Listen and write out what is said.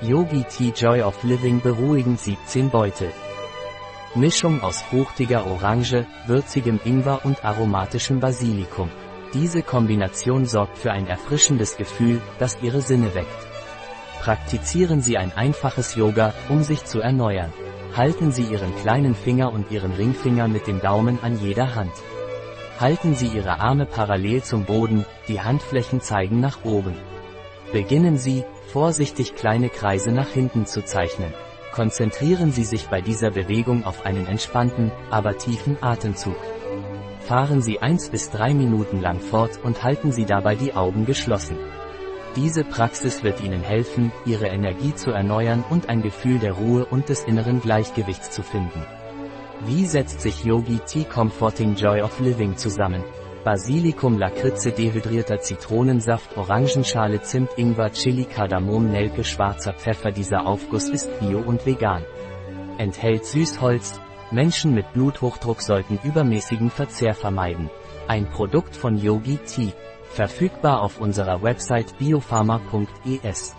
Yogi Tea Joy of Living beruhigend 17 Beutel. Mischung aus fruchtiger Orange, würzigem Ingwer und aromatischem Basilikum. Diese Kombination sorgt für ein erfrischendes Gefühl, das Ihre Sinne weckt. Praktizieren Sie ein einfaches Yoga, um sich zu erneuern. Halten Sie Ihren kleinen Finger und Ihren Ringfinger mit dem Daumen an jeder Hand. Halten Sie Ihre Arme parallel zum Boden, die Handflächen zeigen nach oben. Beginnen Sie, vorsichtig kleine Kreise nach hinten zu zeichnen. Konzentrieren Sie sich bei dieser Bewegung auf einen entspannten, aber tiefen Atemzug. Fahren Sie 1 bis 3 Minuten lang fort und halten Sie dabei die Augen geschlossen. Diese Praxis wird Ihnen helfen, Ihre Energie zu erneuern und ein Gefühl der Ruhe und des inneren Gleichgewichts zu finden. Wie setzt sich Yogi Tea Comforting Joy of Living zusammen? Basilikum, Lakritze, dehydrierter Zitronensaft, Orangenschale, Zimt, Ingwer, Chili, Kardamom, Nelke, schwarzer Pfeffer. Dieser Aufguss ist bio und vegan. Enthält Süßholz. Menschen mit Bluthochdruck sollten übermäßigen Verzehr vermeiden. Ein Produkt von Yogi Tea. Verfügbar auf unserer Website biopharma.es.